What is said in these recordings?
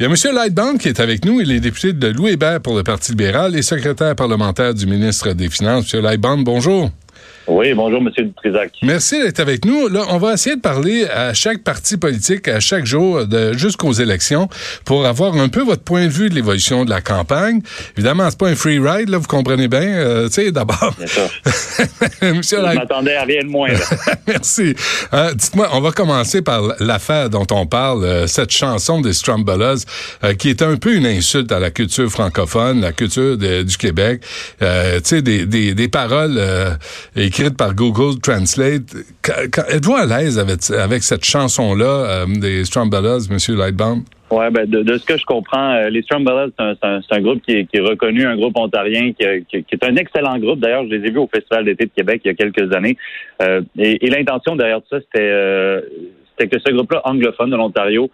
Il y a M. Lightbound qui est avec nous. Il est député de Louis Hébert pour le Parti libéral et secrétaire parlementaire du ministre des Finances. M. Lightbound, bonjour. Oui, bonjour, Monsieur Trisac. Merci d'être avec nous. Là, on va essayer de parler à chaque parti politique, à chaque jour, de, jusqu'aux élections, pour avoir un peu votre point de vue de l'évolution de la campagne. Évidemment, c'est pas un free ride, là, vous comprenez bien. Euh, tu sais, d'abord. Monsieur Je m'attendais à rien de moins. Merci. Euh, dites-moi, on va commencer par l'affaire dont on parle, euh, cette chanson des Strumbolas, qui est un peu une insulte à la culture francophone, la culture du Québec. tu sais, des, des, des paroles et écrite par Google Translate. Êtes-vous à l'aise avec, cette chanson-là euh, des Strombolas, M. Lightbound? Oui, ben de, ce que je comprends, euh, les Strombolas, c'est un, groupe qui est, reconnu, un groupe ontarien, qui, est un excellent groupe. D'ailleurs, je les ai vus au Festival d'été de Québec il y a quelques années. Euh, et, l'intention derrière tout ça, c'était que ce groupe-là, anglophone de l'Ontario,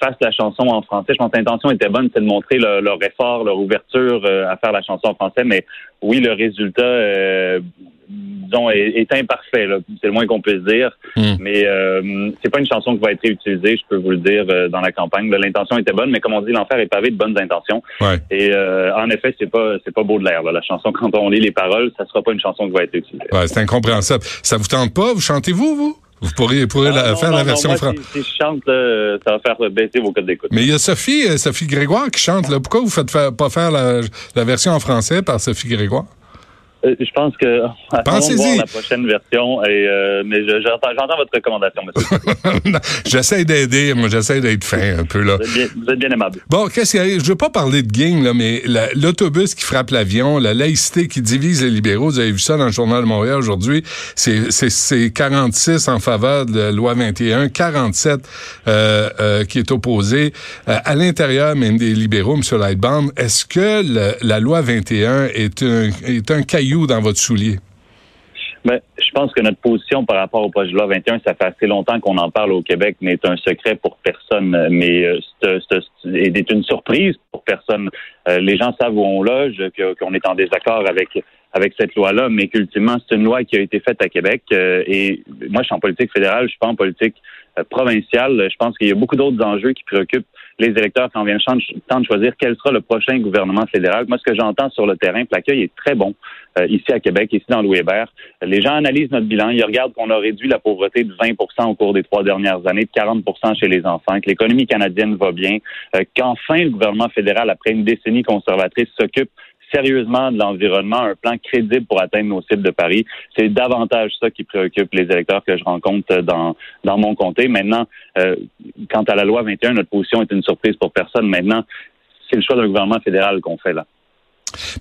fasse la chanson en français. Je pense que l'intention était bonne, c'est de montrer leur, effort, leur ouverture à faire la chanson en français. Mais oui, le résultat, disons, est, imparfait. C'est le moins qu'on puisse dire. Hmm. Mais euh, c'est pas une chanson qui va être utilisée, je peux vous le dire, euh, dans la campagne. L'intention était bonne, mais comme on dit, l'enfer est pavé de bonnes intentions. Et euh, en effet, c'est pas c'est pas beau de l'air. La chanson, quand on lit les paroles, ça sera pas une chanson qui va être utilisée. Ouais, c'est incompréhensible. Ça vous tente pas? Vous chantez-vous, vous? Vous pourriez, pourriez la, faire la version française. Si, je chante, ça va faire baisser vos codes d'écoute. Mais il y a Sophie, Sophie Grégoire qui chante. Là. Pourquoi vous faites pas faire la, la version en français par Sophie Grégoire? Euh, je pense que Pensez-y. la prochaine version. Et, euh, mais j'entends, votre recommandation, monsieur. j'essaie d'aider, moi, j'essaie d'être fin un peu là. Vous êtes bien, aimable. Bon, qu'est-ce qu'il y a? Je veux pas parler de gang, là, mais l'autobus qui frappe l'avion, la laïcité qui divise les libéraux, vous avez vu ça dans le journal de Montréal aujourd'hui. C'est, c'est, 46 en faveur de la loi 21, 47 euh, euh, qui est opposé euh, à l'intérieur même des libéraux, M. Lightbound. Est-ce que la loi 21 est un, est un cahier dans votre soulier? Ben, je pense que notre position par rapport au projet de loi 21, ça fait assez longtemps qu'on en parle au Québec, mais c'est un secret pour personne. Mais euh, c'est une surprise pour personne. Euh, les gens savent où on loge, qu'on est en désaccord avec avec cette loi-là, mais qu'ultimement, c'est une loi qui a été faite à Québec. Euh, et moi, je suis en politique fédérale, je suis pas en politique provinciale. Je pense qu'il y a beaucoup d'autres enjeux qui préoccupent les électeurs quand vient le temps de choisir quel sera le prochain gouvernement fédéral. Moi, ce que j'entends sur le terrain, l'accueil est très bon euh, ici à Québec, ici dans Louis Hébert. Les gens analysent notre bilan, ils regardent qu'on a réduit la pauvreté de 20% au cours des trois dernières années, de 40% chez les enfants, que l'économie canadienne va bien, euh, qu'enfin le gouvernement fédéral, après une décennie conservatrice, s'occupe sérieusement de l'environnement, un plan crédible pour atteindre nos cibles de Paris. C'est davantage ça qui préoccupe les électeurs que je rencontre dans, dans mon comté. Maintenant, euh, quant à la loi 21, notre position est une surprise pour personne. Maintenant, c'est le choix d'un gouvernement fédéral qu'on fait là.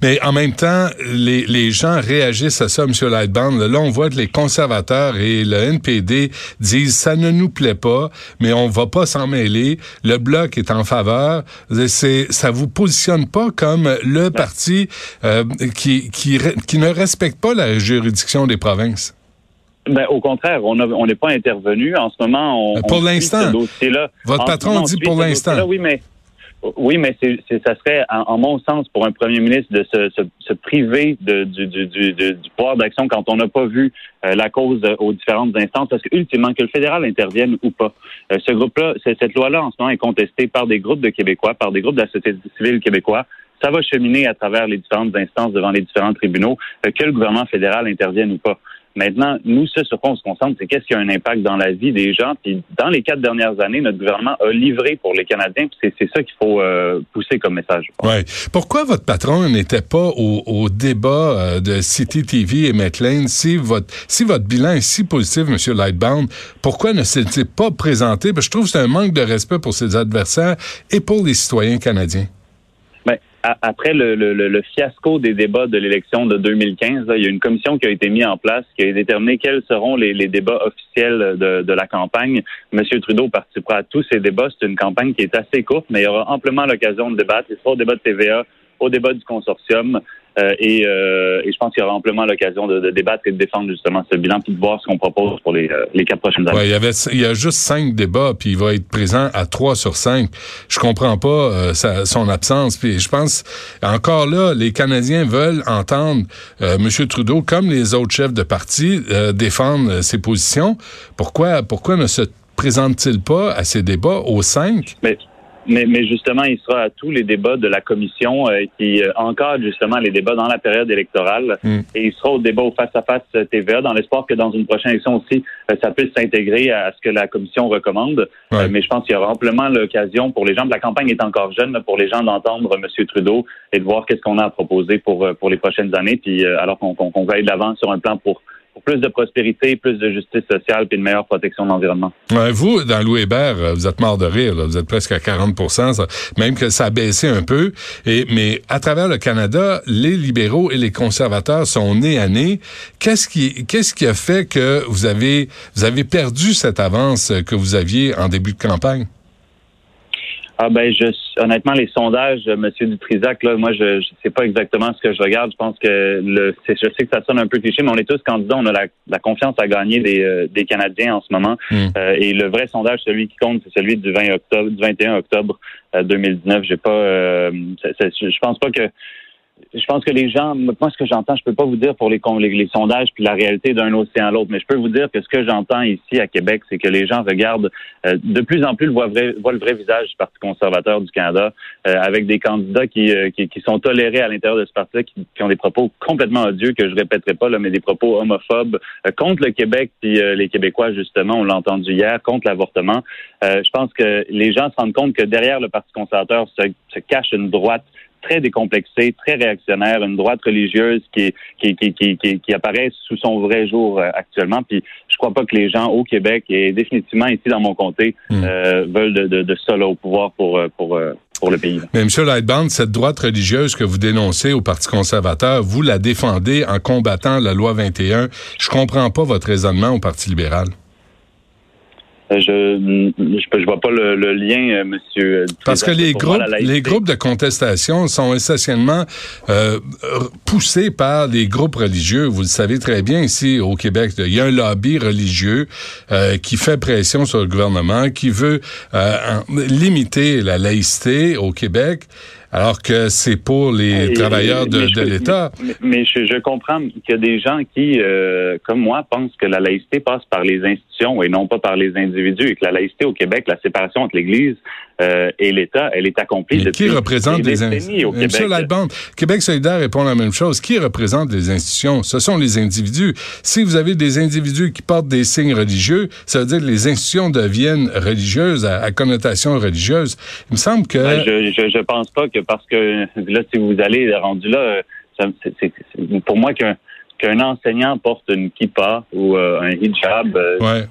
Mais en même temps, les, les gens réagissent à ça, M. Lightbound. Là, on voit que les conservateurs et le NPD disent ça ne nous plaît pas, mais on va pas s'en mêler. Le bloc est en faveur. C'est, ça vous positionne pas comme le parti euh, qui, qui, qui ne respecte pas la juridiction des provinces. Ben, au contraire, on n'est pas intervenu. En ce moment, on. Pour l'instant. Votre patron dit pour l'instant. Oui, mais oui, mais c'est, ça serait, en, mon sens, pour un premier ministre de se, se, priver de, du, du, du, du, pouvoir d'action quand on n'a pas vu euh, la cause aux différentes instances, parce que ultimement, que le fédéral intervienne ou pas, euh, ce groupe-là, cette loi-là, en ce moment, est contestée par des groupes de Québécois, par des groupes de la société civile québécois. Ça va cheminer à travers les différentes instances devant les différents tribunaux, euh, que le gouvernement fédéral intervienne ou pas. Maintenant, nous, ce sur quoi on se concentre, c'est qu'est-ce qui a un impact dans la vie des gens. Puis dans les quatre dernières années, notre gouvernement a livré pour les Canadiens. Puis c'est ça qu'il faut euh, pousser comme message. Ouais. Pourquoi votre patron n'était pas au, débat euh, de City TV et McLean si votre si votre bilan est si positif, M. Lightbound, pourquoi ne s'est-il pas présenté? Parce que je trouve que c'est un manque de respect pour ses adversaires et pour les citoyens canadiens après le, fiasco des débats de l'élection de 2015, il y a une commission qui a été mise en place qui a déterminé quels seront les, débats officiels de, la campagne. Monsieur Trudeau participera à tous ces débats. C'est une campagne qui est assez courte, mais il y aura amplement l'occasion de débattre. Il sera au débat de TVA, au débat du consortium. Euh, euh, et, je pense qu'il y aura amplement l'occasion de, débattre et de défendre justement ce bilan, puis de voir ce qu'on propose pour les, euh, les quatre prochaines années. Ouais, il y avait, il y a juste cinq débats, puis il va être présent à trois sur cinq. Je comprends pas son absence. Puis je pense encore là, les Canadiens veulent entendre M. Trudeau, comme les autres chefs de parti, défendre ses positions. Pourquoi, pourquoi ne se présente-t-il pas à ces débats aux cinq? Mais mais, mais justement, il sera à tous les débats de la commission euh, qui euh, encadre justement les débats dans la période électorale. Mm. Et il sera au débat au face-à-face TVA dans l'espoir que dans une prochaine élection aussi, ça puisse s'intégrer à ce que la commission recommande. mais je pense qu'il y aura amplement l'occasion pour les gens, la campagne est encore jeune, pour les gens d'entendre M. Trudeau et de voir qu'est-ce qu'on a à proposer pour, pour les prochaines années. Puis alors qu'on qu'on va aller de l'avant sur un plan pour plus de prospérité, plus de justice sociale puis une meilleure protection de l'environnement. vous, dans Louis Hébert, vous êtes mort de rire. Vous êtes presque à 40% même que ça a baissé un peu. Et, mais à travers le Canada, les libéraux et les conservateurs sont nés à nez. Qu'est-ce qui, qu'est-ce qui a fait que vous avez, vous avez perdu cette avance que vous aviez en début de campagne? Ah ben je honnêtement les sondages, euh, Monsieur Dutrisac, là, moi je, je sais pas exactement ce que je regarde. Je pense que le je sais que ça sonne un peu cliché, mais on est tous candidats, on a la, la confiance à gagner des, euh, des Canadiens en ce moment. Hmm. Euh, et le vrai sondage, celui qui compte, c'est celui du 20 octobre, du 21 octobre 2019. J'ai pas je pense pas que je pense que les gens, moi, ce que j'entends, je peux pas vous dire pour les, les, sondages puis la réalité d'un océan à l'autre, mais je peux vous dire que ce que j'entends ici à Québec, c'est que les gens regardent euh, de plus en plus voient, vrai, voient, le vrai visage du Parti conservateur du Canada, euh, avec des candidats qui, euh, qui, qui, sont tolérés à l'intérieur de ce parti qui, qui, ont des propos complètement odieux que je répéterai pas, là, mais des propos homophobes contre le Québec puis les Québécois, justement, on l'a entendu hier, contre l'avortement. je pense que les gens se rendent compte que derrière le Parti conservateur se, se cache une droite très décomplexée, très réactionnaire, une droite religieuse qui, qui, qui, qui, qui apparaît sous son vrai jour euh, actuellement. Puis je crois pas que les gens au Québec et définitivement ici dans mon comté hmm. euh, veulent de, de, de ça au pouvoir pour, euh, pour, pour le pays. Mais M. Lightbound, cette droite religieuse que vous dénoncez au Parti conservateur, vous la défendez en combattant la loi 21. Je comprends pas votre raisonnement au Parti libéral. Je, je, vois pas le, lien, euh, Monsieur. Parce que les groupes, les groupes de contestation sont essentiellement euh, poussés par les groupes religieux. Vous le savez très bien ici au Québec. Il y a un lobby religieux euh, qui fait pression sur le gouvernement, qui veut limiter la laïcité au Québec alors que c'est pour les travailleurs de, l'État. Mais, je, comprends qu'il y a des gens qui, euh, comme moi, pensent que la laïcité passe par les institutions et non pas par les individus et que la laïcité au Québec, la séparation entre l'Église euh, et l'État, elle est accomplie depuis qui représente les institutions? Monsieur Lightband, Québec? Solidaire répond la même chose. Qui représente les institutions? Ce sont les individus. Si vous avez des individus qui portent des signes religieux, ça veut dire que les institutions deviennent religieuses, à, connotation religieuse. Il me semble que... Ben, je, je, je pense pas que parce que là, si vous allez rendu là, pour moi qu'un qu'un enseignant porte une kippa ou euh, un hijab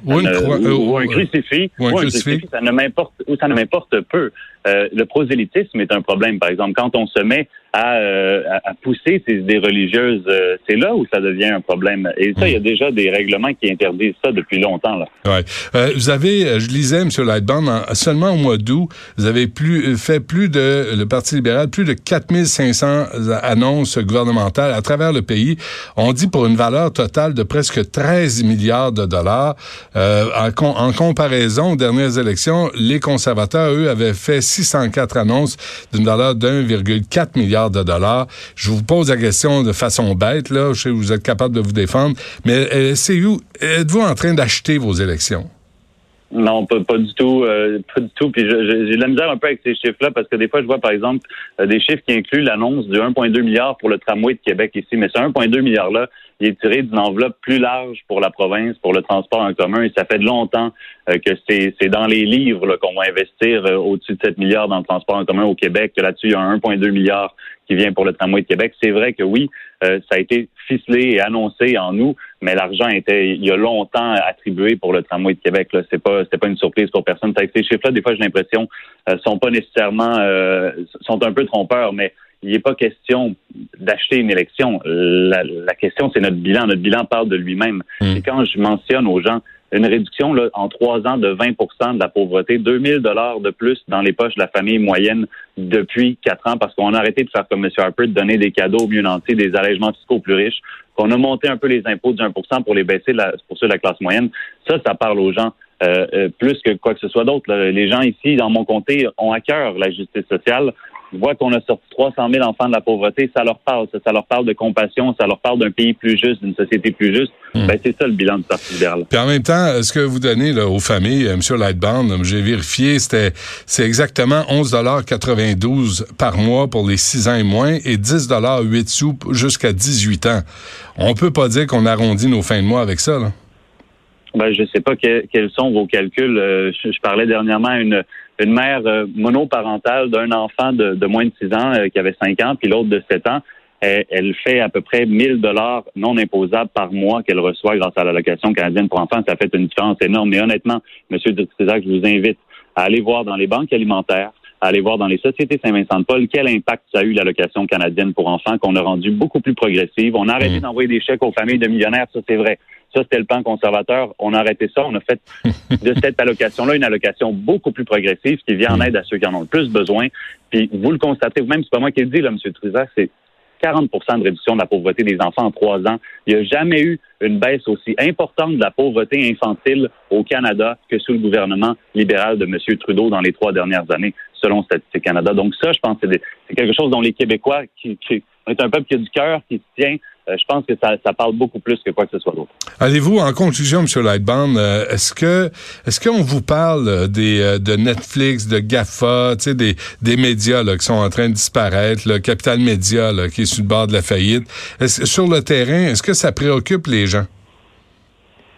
ou, un crucifix, ou un crucifix, ça ne m'importe ou ça ne m'importe peu. Euh, le prosélytisme est un problème, par exemple, quand on se met euh, à, à, pousser ces idées religieuses, euh, c'est là où ça devient un problème. Et ça, il y a déjà des règlements qui interdisent ça depuis longtemps. Là. Ouais. Euh, vous avez, je lisais, M. Lightbound, seulement au mois d'août, vous avez plus, fait plus de, le Parti libéral, plus de 4500 annonces gouvernementales à travers le pays. On dit pour une valeur totale de presque 13 milliards de dollars. En, en, comparaison aux dernières élections, les conservateurs, eux, avaient fait 604 annonces d'une valeur d'1,4 milliard de dollars. Je vous pose la question de façon bête, là. Je sais que vous êtes capable de vous défendre, mais euh, c'est où? Êtes-vous en train d'acheter vos élections? Non, pas, du tout, euh, pas du tout. Puis j'ai de la misère un peu avec ces chiffres-là parce que des fois, je vois par exemple euh, des chiffres qui incluent l'annonce de 1,2 milliard pour le tramway de Québec ici, mais ce 1,2 milliard-là, il est tiré d'une enveloppe plus large pour la province, pour le transport en commun, et ça fait longtemps que c'est dans les livres qu'on va investir au-dessus de 7 milliards dans le transport en commun au Québec. Là-dessus, il y a 1,2 milliard qui vient pour le tramway de Québec. C'est vrai que oui, euh, ça a été ficelé et annoncé en nous, mais l'argent était il y a longtemps attribué pour le tramway de Québec. Là, c'est pas c'était pas une surprise pour personne. Ces chiffres-là, des fois, j'ai l'impression euh, sont pas nécessairement euh, sont un peu trompeurs, mais il n'est pas question d'acheter une élection. La, question, c'est notre bilan. Notre bilan parle de lui-même. Mmh. Et quand je mentionne aux gens une réduction là, en trois ans de 20% de la pauvreté, 2000 dollars de plus dans les poches de la famille moyenne depuis quatre ans parce qu'on a arrêté de faire comme M. Harper, de donner des cadeaux aux mieux nantis, des allègements fiscaux aux plus riches, qu'on a monté un peu les impôts de 1% pour les baisser pour ceux de la classe moyenne. Ça, ça parle aux gens. Euh, euh, plus que quoi que ce soit d'autre. Les gens ici, dans mon comté, ont à cœur la justice sociale. Voient qu'on a sorti 300 000 enfants de la pauvreté, ça leur parle, ça, leur parle de compassion, ça leur parle d'un pays plus juste, d'une société plus juste. Hmm. Ben, c'est ça le bilan du Parti libéral. Puis en même temps, ce que vous donnez là, aux familles, euh, M. Lightbound, j'ai vérifié, c'était c'est exactement 11,92 par mois pour les 6 ans et moins et 10,8 sous jusqu'à 18 ans. On peut pas dire qu'on arrondit nos fins de mois avec ça, là. Ben, je sais pas quels sont vos calculs. Euh, je, parlais dernièrement à une, une mère euh, monoparentale d'un enfant de, de, moins de 6 ans euh, qui avait 5 ans, puis l'autre de 7 ans. Elle, fait à peu près 1000 dollars non imposables par mois qu'elle reçoit grâce à l'allocation canadienne pour enfants. Ça fait une différence énorme. Mais honnêtement, Monsieur Dutrisac, je vous invite à aller voir dans les banques alimentaires, à aller voir dans les sociétés Saint-Vincent-de-Paul quel impact ça a eu l'allocation canadienne pour enfants qu'on a rendu beaucoup plus progressive. On a arrêté mmh. d'envoyer des chèques aux familles de millionnaires, ça c'est vrai. Ça, c'était le plan conservateur. On a arrêté ça. On a fait de cette allocation-là une allocation beaucoup plus progressive qui vient en mmh. aide à ceux qui en ont le plus besoin. Puis vous le constatez vous-même, c'est pas moi qui le dis, là, M. Trusac, c'est 40 de réduction de la pauvreté des enfants en trois ans. Il n'y a jamais eu une baisse aussi importante de la pauvreté infantile au Canada que sous le gouvernement libéral de M. Trudeau dans les trois dernières années, selon Statistique Canada. Donc ça, je pense que c'est quelque chose dont les Québécois, qui, qui est un peuple qui a du cœur, qui se tient, je pense que ça, ça, parle beaucoup plus que quoi que ce soit d'autre. Allez-vous, en conclusion, M. Lightbound, euh, est-ce que est-ce qu'on vous parle euh, des de Netflix, de GAFA, des, des médias là, qui sont en train de disparaître, le Capital Média là, qui est sur le bord de la faillite? Sur le terrain, est-ce que ça préoccupe les gens?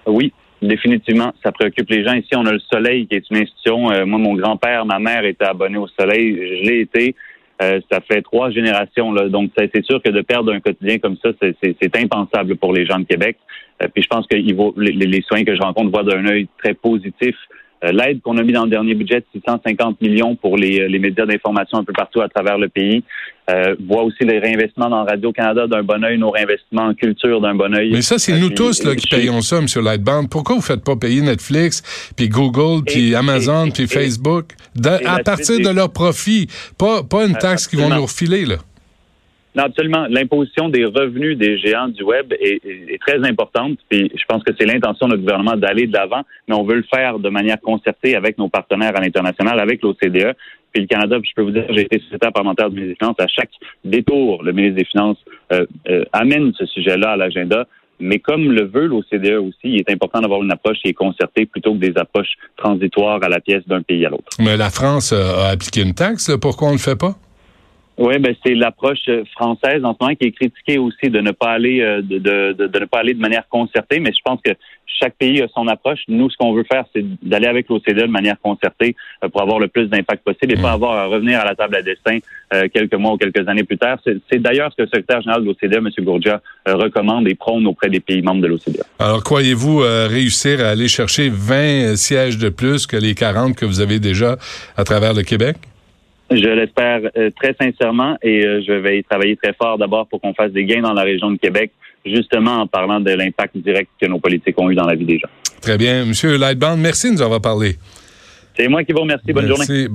Oui, Définitivement, ça préoccupe les gens. Ici, on a le Soleil, qui est une institution. moi, mon grand-père, ma mère étaient abonnés au Soleil. Je l'ai été. Euh, ça fait trois générations. Là. Donc, c'est sûr que de perdre un quotidien comme ça, c'est impensable pour les gens de Québec. Euh, puis je pense que les, les soins que je rencontre voient d'un œil très positif l'aide qu'on a mis dans le dernier budget de 650 millions pour les, euh, les médias d'information un peu partout à travers le pays. Euh, voit aussi les réinvestissements dans Radio-Canada d'un bon oeil, nos réinvestissements en culture d'un bon oeil. Mais ça, c'est nous tous là, qui payons ça, M. Lightbound. Pourquoi vous ne faites pas payer Netflix, puis Google, puis Amazon, puis Facebook, à partir de leurs profits, pas, pas une taxe qu'ils vont nous refiler, là? Absolument. L'imposition des revenus des géants du web est, très importante. Puis je pense que c'est l'intention de notre gouvernement d'aller de l'avant, mais on veut le faire de manière concertée avec nos partenaires à l'international, avec l'OCDE. Puis le Canada, je peux vous dire, j'ai été secrétaire parlementaire du ministre des Finances. À chaque détour, le ministre des Finances euh, euh, amène ce sujet-là à l'agenda. Mais comme le veut l'OCDE aussi, il est important d'avoir une approche qui est concertée plutôt que des approches transitoires à la pièce d'un pays à l'autre. Mais la France a appliqué une taxe. Pourquoi on ne le fait pas? Oui, ben c'est l'approche française en ce moment qui est critiquée aussi de ne pas aller euh, de, de, de, ne pas aller de manière concertée, mais je pense que chaque pays a son approche. Nous, ce qu'on veut faire, c'est d'aller avec l'OCDE de manière concertée euh, pour avoir le plus d'impact possible et pas mmh. avoir à revenir à la table à destin euh, quelques mois ou quelques années plus tard. C'est d'ailleurs ce que le secrétaire général de l'OCDE, M. Gourdia, recommande et prône auprès des pays membres de l'OCDE. Alors, croyez-vous réussir à aller chercher 20 sièges de plus que les 40 que vous avez déjà à travers le Québec? Je l'espère euh, très sincèrement et euh, je vais y travailler très fort d'abord pour qu'on fasse des gains dans la région de Québec, justement en parlant de l'impact direct que nos politiques ont eu dans la vie des gens. Très bien. Monsieur Lightbound, merci de nous avoir parlé. C'est moi qui vous remercie. Bonne journée.